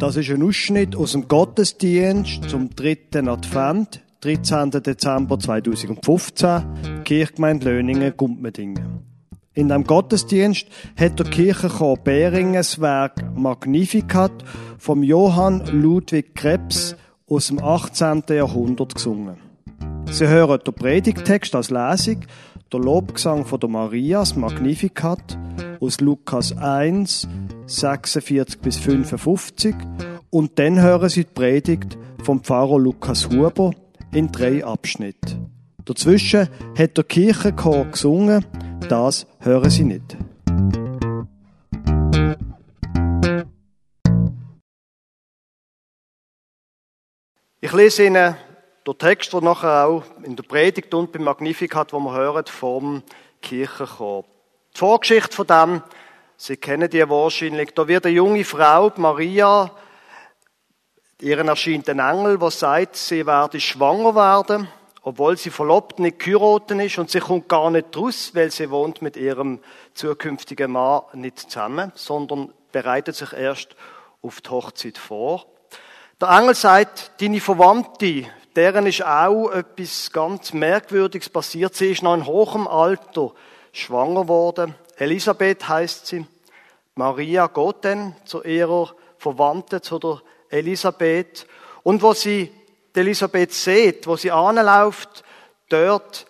Das ist ein Ausschnitt aus dem Gottesdienst zum dritten Advent, 13. Dezember 2015, Kirchgemeinde Löningen, Gumpmedingen. In dem Gottesdienst hat der Kirchenchor Beringen Werk Magnificat vom Johann Ludwig Krebs aus dem 18. Jahrhundert gesungen. Sie hören den Predigtext als Lesung, der Lobgesang von der Maria, das Magnificat, aus Lukas 1, 46 bis 55 und dann hören Sie die Predigt vom Pfarrer Lukas Huber in drei Abschnitten. Dazwischen hat der Kirchenchor gesungen, das hören Sie nicht. Ich lese Ihnen den Text, der nachher auch in der Predigt und beim Magnificat, wo wir hören, vom Kirchenchor. Die Vorgeschichte von dem, Sie kennen die wahrscheinlich, da wird eine junge Frau, Maria, ihren erscheint ein Engel, der sagt, sie werde schwanger werden, obwohl sie verlobt nicht geheiratet ist und sie kommt gar nicht raus, weil sie wohnt mit ihrem zukünftigen Mann nicht zusammen, sondern bereitet sich erst auf die Hochzeit vor. Der Engel sagt, deine Verwandte, deren ist auch etwas ganz Merkwürdiges passiert. Sie ist noch in hohem Alter schwanger worden. Elisabeth heißt sie. Maria dann zu ihrer Verwandten, zu der Elisabeth. Und wo sie die Elisabeth sieht, wo sie anläuft, dort,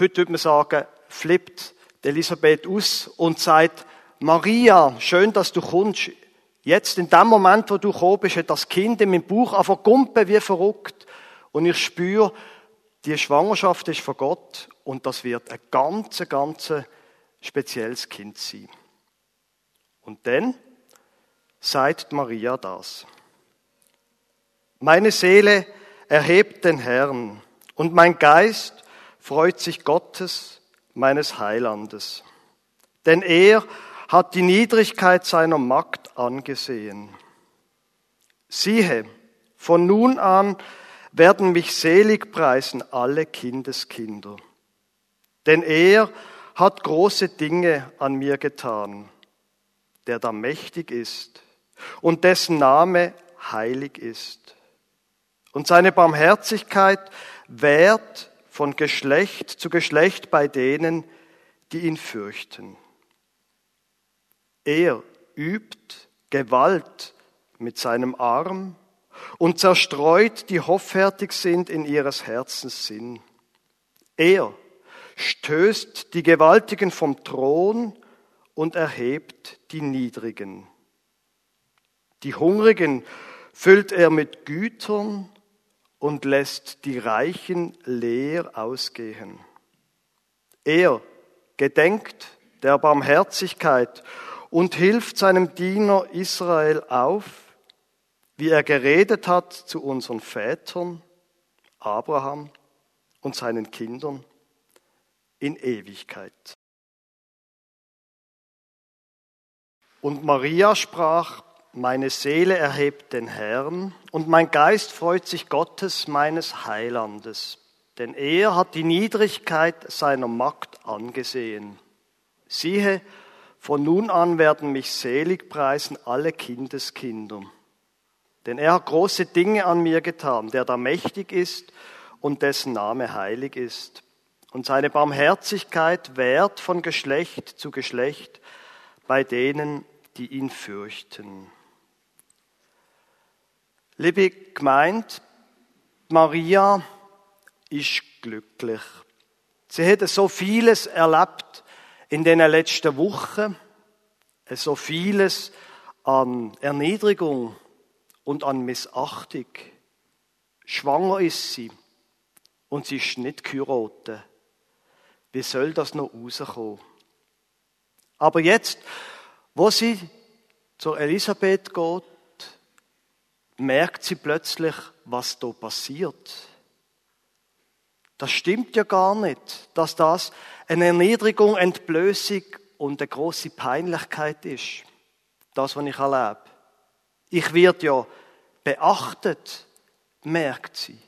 heute würde man sagen, flippt die Elisabeth aus und sagt, Maria, schön, dass du kommst. Jetzt, in dem Moment, wo du gekommen bist, hat das Kind in meinem Bauch einfach gumpen wie verrückt. Und ich spüre, die Schwangerschaft ist von Gott und das wird ein ganz, ganz spezielles Kind sein. Und dann sagt Maria das. Meine Seele erhebt den Herrn und mein Geist freut sich Gottes, meines Heilandes. Denn er hat die Niedrigkeit seiner Magd angesehen. Siehe, von nun an werden mich selig preisen alle Kindeskinder. Denn er hat große Dinge an mir getan, der da mächtig ist und dessen Name heilig ist. Und seine Barmherzigkeit währt von Geschlecht zu Geschlecht bei denen, die ihn fürchten. Er übt Gewalt mit seinem Arm und zerstreut, die hoffärtig sind in ihres Herzens Sinn. Er stößt die Gewaltigen vom Thron und erhebt die Niedrigen. Die Hungrigen füllt er mit Gütern und lässt die Reichen leer ausgehen. Er gedenkt der Barmherzigkeit und hilft seinem Diener Israel auf, wie er geredet hat zu unseren Vätern, Abraham und seinen Kindern in Ewigkeit. Und Maria sprach, meine Seele erhebt den Herrn und mein Geist freut sich Gottes, meines Heilandes, denn er hat die Niedrigkeit seiner Magd angesehen. Siehe, von nun an werden mich selig preisen alle Kindeskinder. Denn er hat große Dinge an mir getan, der da mächtig ist und dessen Name heilig ist und seine Barmherzigkeit währt von Geschlecht zu Geschlecht bei denen, die ihn fürchten. Liebe Gemeinde, Maria ist glücklich. Sie hat so vieles erlebt in den letzten Wochen, so vieles an Erniedrigung und an Missachtung. Schwanger ist sie und sie ist nicht geheiratet. Wie soll das noch rauskommen? Aber jetzt, wo sie zur Elisabeth geht, merkt sie plötzlich, was da passiert. Das stimmt ja gar nicht, dass das eine Erniedrigung, Entblößung und eine große Peinlichkeit ist. Das, was ich erlebe. Ich werde ja beachtet, merkt sie.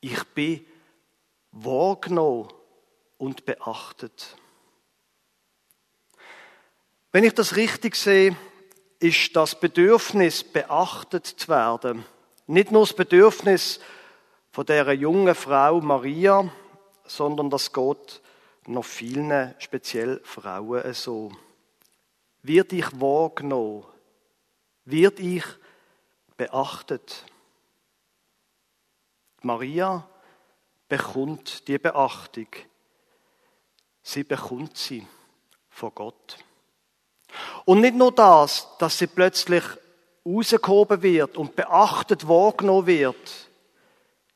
Ich bin wahrgenommen und beachtet. Wenn ich das richtig sehe, ist das Bedürfnis, beachtet zu werden. Nicht nur das Bedürfnis von der jungen Frau Maria, sondern das geht noch vielen, speziell Frauen, so. Wird ich wahrgenommen? Wird ich beachtet? Maria bekommt die Beachtung. Sie bekommt sie von Gott. Und nicht nur das, dass sie plötzlich rausgehoben wird und beachtet wahrgenommen wird.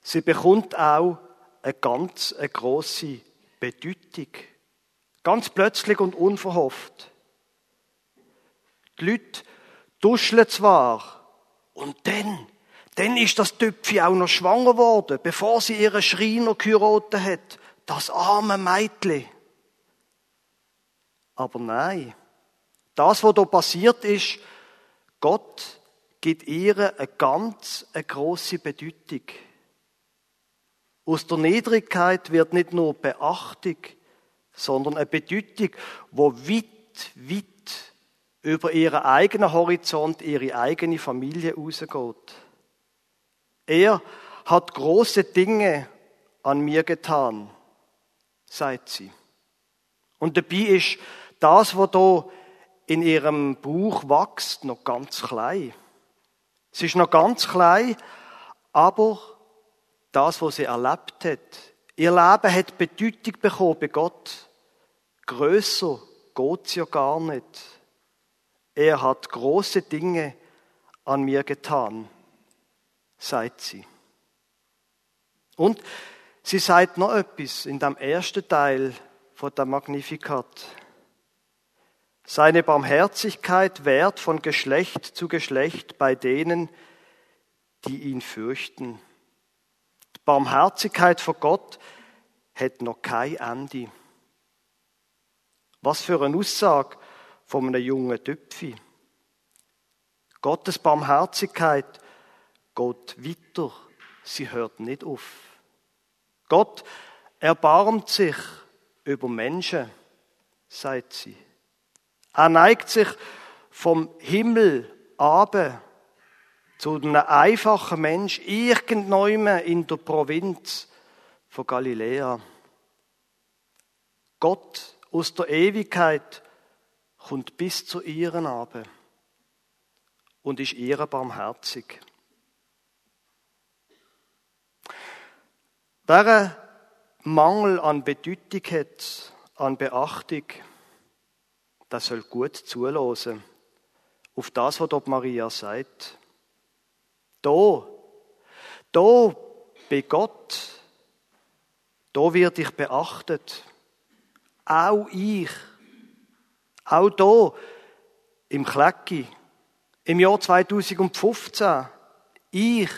Sie bekommt auch eine ganz eine grosse Bedeutung. Ganz plötzlich und unverhofft. Die Leute duscheln zwar und dann, dann ist das Töpfchen auch noch schwanger worden, bevor sie ihren Schreiner geheiratet hat. Das arme Mädchen. Aber nein, das, was da passiert ist, Gott gibt ihr eine ganz eine große Bedeutung. Aus der Niedrigkeit wird nicht nur Beachtung, sondern eine Bedeutung, wo weit, weit über ihren eigenen Horizont, ihre eigene Familie rausgeht. Er hat große Dinge an mir getan, sagt sie. Und dabei ist das, was da in ihrem Buch wächst, noch ganz klein. Es ist noch ganz klein, aber das, was sie erlebt hat, ihr Leben hat Bedeutung bekommen bei Gott. Größer geht's ja gar nicht. Er hat große Dinge an mir getan, sagt sie. Und sie sagt noch etwas in dem ersten Teil von der Magnificat. Seine Barmherzigkeit währt von Geschlecht zu Geschlecht bei denen, die ihn fürchten. Die Barmherzigkeit vor Gott hat noch kein Ende. Was für eine Aussage von einem jungen Töpfi. Gottes Barmherzigkeit geht weiter. Sie hört nicht auf. Gott erbarmt sich über Menschen, sagt sie. Er neigt sich vom Himmel ab zu einem einfachen Mensch, irgendwann in der Provinz von Galiläa. Gott aus der Ewigkeit kommt bis zu ihren Abe und ist ihr barmherzig. Wer Mangel an Bedeutung hat, an Beachtung, das soll gut zulassen auf das, was dort Maria sagt. Da, da bei Gott, da wird ich beachtet. Auch ich. Auch da im Klecki, im Jahr 2015. Ich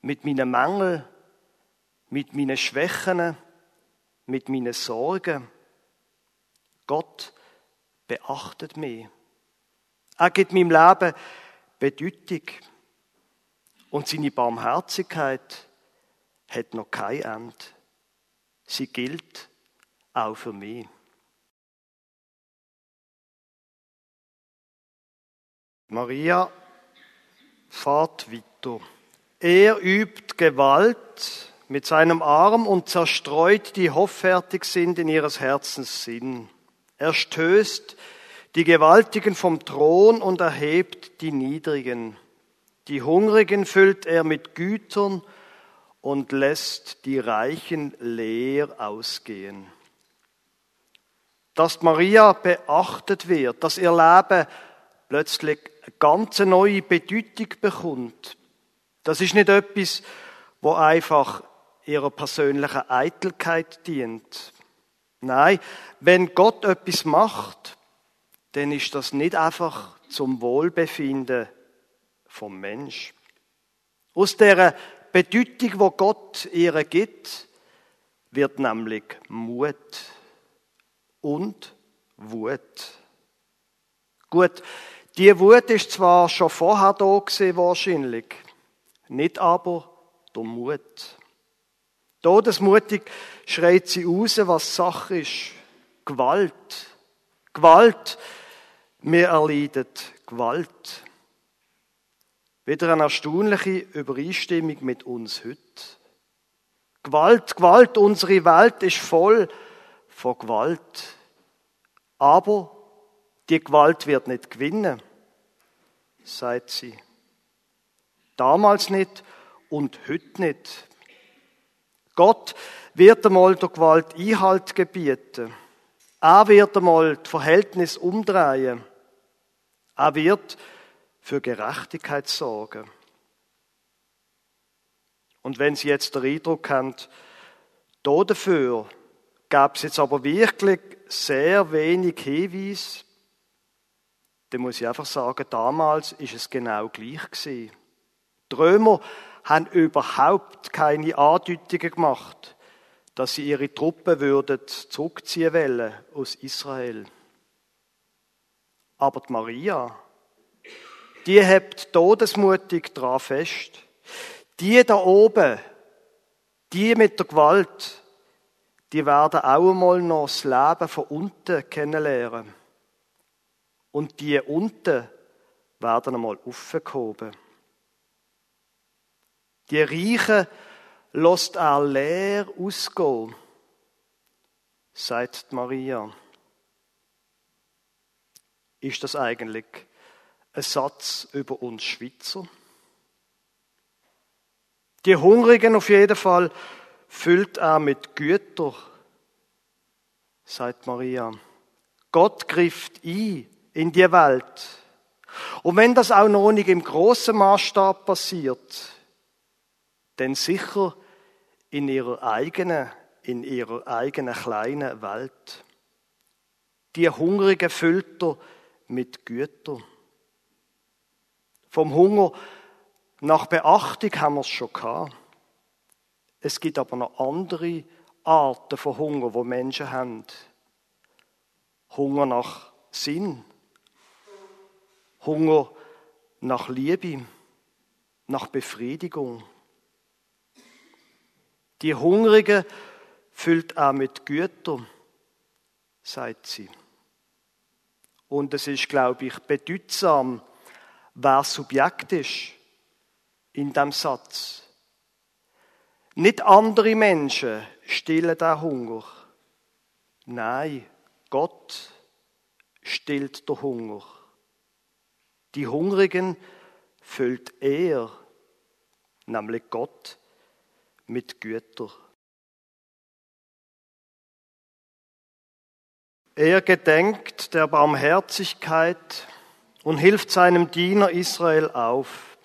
mit meinen Mängeln, mit meinen Schwächen, mit meinen Sorgen. Gott beachtet mich. Er gibt meinem Leben Bedeutung. Und seine Barmherzigkeit hat noch kein Ende. Sie gilt auch für mich. Maria fahrt weiter. Er übt Gewalt mit seinem Arm und zerstreut die hoffärtig sind in ihres Herzens Sinn. Er stößt die Gewaltigen vom Thron und erhebt die Niedrigen. Die Hungrigen füllt er mit Gütern und lässt die Reichen leer ausgehen. Dass Maria beachtet wird, dass ihr Leben plötzlich eine ganz neue Bedeutung bekommt, das ist nicht etwas, wo einfach ihrer persönlichen Eitelkeit dient. Nein, wenn Gott etwas macht, dann ist das nicht einfach zum Wohlbefinden vom Mensch. Aus der Bedeutung, wo Gott ihr gibt, wird nämlich Mut und Wut. Gut, die Wut ist zwar schon vorher da gewesen, wahrscheinlich, nicht aber der Mut. Todesmutig schreit sie raus, was Sache ist. Gewalt. Gewalt Wir erleiden Gewalt. Wieder eine erstaunliche Übereinstimmung mit uns heute. Gewalt, Gewalt, unsere Welt ist voll von Gewalt. Aber die Gewalt wird nicht gewinnen, sagt sie. Damals nicht und heute nicht. Gott wird einmal der Gewalt Einhalt gebieten. Er wird einmal das Verhältnis umdrehen. Er wird für Gerechtigkeit sorgen. Und wenn Sie jetzt den Eindruck haben, da dafür gab es jetzt aber wirklich sehr wenig Hinweis, dann muss ich einfach sagen, damals ist es genau gleich gewesen. Die Römer haben überhaupt keine Andeutungen gemacht, dass sie ihre Truppen würden zurückziehen wollen aus Israel. Aber die Maria, die hebt todesmutig dran fest. Die da oben, die mit der Gewalt, die werden auch einmal noch das Leben von unten kennenlernen. Und die unten werden einmal aufgehoben. Die Reichen lässt er leer ausgehen, sagt Maria. Ist das eigentlich ein Satz über uns Schweizer? Die Hungrigen auf jeden Fall füllt er mit Güter, sagt Maria. Gott grifft ein in die Welt. Und wenn das auch noch nicht im großen Maßstab passiert, denn sicher in ihrer eigenen, in ihrer eigenen kleinen Welt. Die Hungrigen füllt er mit Gütern. Vom Hunger nach Beachtung haben wir es schon gehabt. Es gibt aber noch andere Arten von Hunger, wo Menschen haben. Hunger nach Sinn. Hunger nach Liebe, nach Befriedigung. Die Hungrigen füllt er mit Gütern, sagt sie. Und es ist, glaube ich, bedeutsam, wer Subjekt ist in dem Satz. Nicht andere Menschen stillen den Hunger. Nein, Gott stillt den Hunger. Die Hungrigen füllt er, nämlich Gott, mit Gütern. Er gedenkt der Barmherzigkeit und hilft seinem Diener Israel auf,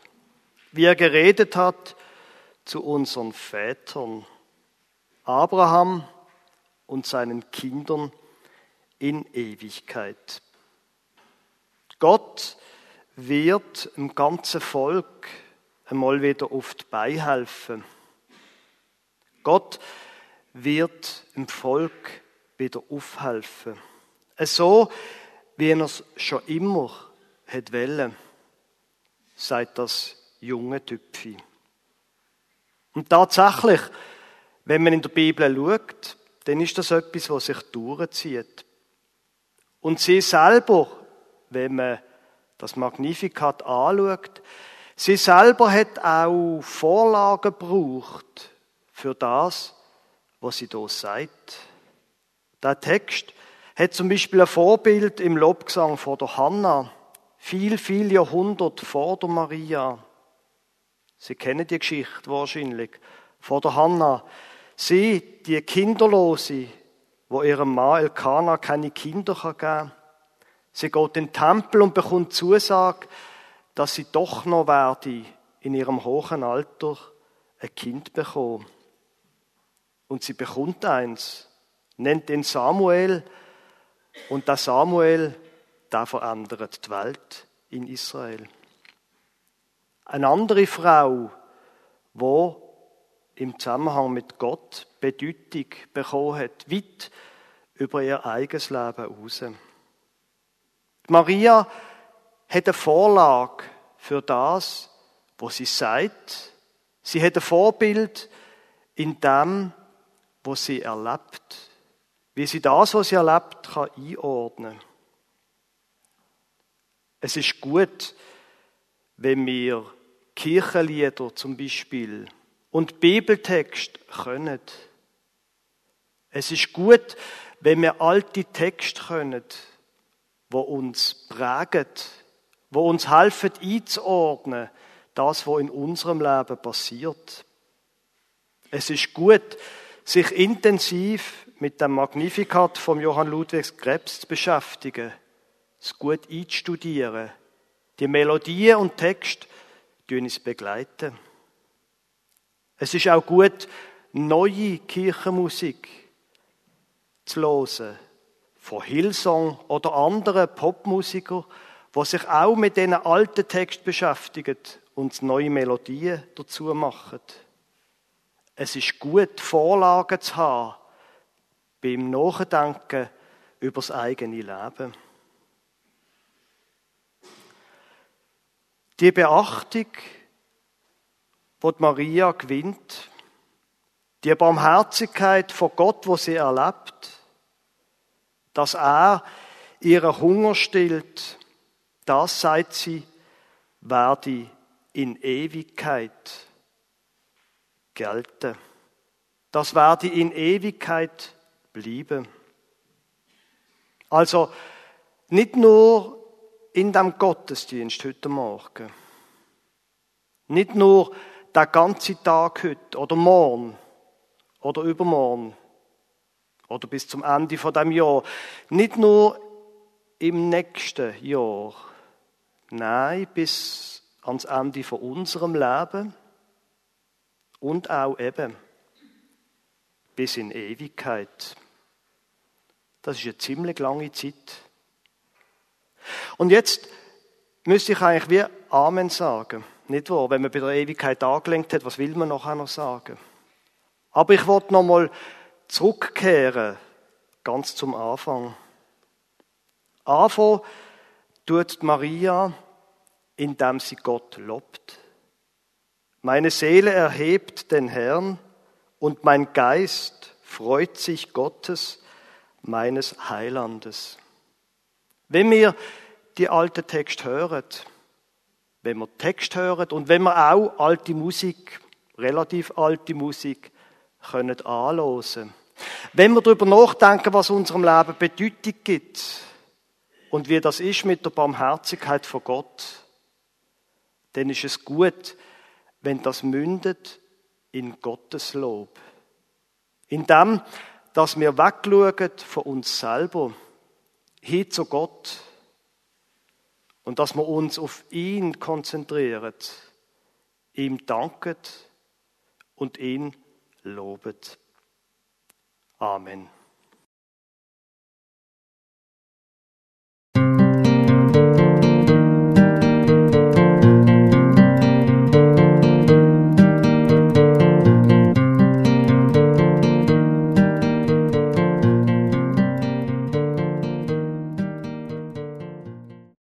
wie er geredet hat zu unseren Vätern, Abraham und seinen Kindern in Ewigkeit. Gott wird im ganzen Volk einmal wieder oft beihelfen. Gott wird im Volk wieder aufhelfen. So, wie er es schon immer hat wollen, sagt das junge Tüpfi. Und tatsächlich, wenn man in der Bibel schaut, dann ist das etwas, was sich durchzieht. Und sie selber, wenn man das Magnificat anschaut, sie selber hat auch Vorlagen gebraucht für das, was sie da sagt. Der Text hat zum Beispiel ein Vorbild im Lobgesang vor der Hanna, viel, viel Jahrhundert vor der Maria. Sie kennen die Geschichte wahrscheinlich. Vor der Hanna. Sie, die Kinderlose, wo ihrem Mann Elkanah keine Kinder geben kann. Sie geht in den Tempel und bekommt Zusage, dass sie doch noch werde in ihrem hohen Alter ein Kind bekommen. Und sie bekommt eins, nennt den Samuel. Und der Samuel, der verändert die Welt in Israel. Eine andere Frau, wo im Zusammenhang mit Gott Bedeutung bekommen hat, weit über ihr eigenes Leben hinaus. Maria hat eine Vorlage für das, was sie sagt. Sie hat ein Vorbild in dem, was sie erlebt. Wie sie das, was sie erlebt, kann einordnen Es ist gut, wenn wir Kirchenlieder zum Beispiel und Bibeltext können. Es ist gut, wenn wir alte Texte können, wo uns prägen, wo uns helfen einzuordnen, das, was in unserem Leben passiert. Es ist gut, sich intensiv mit dem Magnificat von Johann Ludwig Krebs zu beschäftigen, es gut einzustudieren. Die Melodien und Texte die uns begleiten. Es ist auch gut, neue Kirchenmusik zu hören. Von Hillsong oder anderen Popmusikern, die sich auch mit diesen alten Texten beschäftigen und neue Melodien dazu machen. Es ist gut, Vorlagen zu haben beim Nachdenken über das eigene Leben. Die Beachtung, die Maria gewinnt, die Barmherzigkeit von Gott, wo sie erlebt, dass er ihren Hunger stillt, das, sagt sie, werde in Ewigkeit gelten. Das werde in Ewigkeit bleiben. Also nicht nur in dem Gottesdienst heute Morgen, nicht nur der ganze Tag heute oder morgen oder übermorgen oder bis zum Ende von dem Jahr, nicht nur im nächsten Jahr, nein, bis ans Ende von unserem Leben und auch eben bis in Ewigkeit. Das ist eine ziemlich lange Zeit. Und jetzt müsste ich eigentlich wie Amen sagen. Nicht wahr? Wenn man bei der Ewigkeit angelenkt hat, was will man nachher noch sagen? Aber ich wollte nochmal zurückkehren, ganz zum Anfang. Anfang tut Maria, indem sie Gott lobt. Meine Seele erhebt den Herrn und mein Geist freut sich Gottes, meines Heilandes. Wenn wir die alte Text hören, wenn wir Text hören und wenn wir auch alte Musik, relativ alte Musik, können anhören. Wenn wir darüber nachdenken, was unserem Leben Bedeutung gibt und wie das ist mit der Barmherzigkeit von Gott, dann ist es gut, wenn das mündet in Gottes Lob. In dem, dass wir wegschauen von uns selber hin zu Gott und dass wir uns auf ihn konzentrieren, ihm danken und ihn loben. Amen.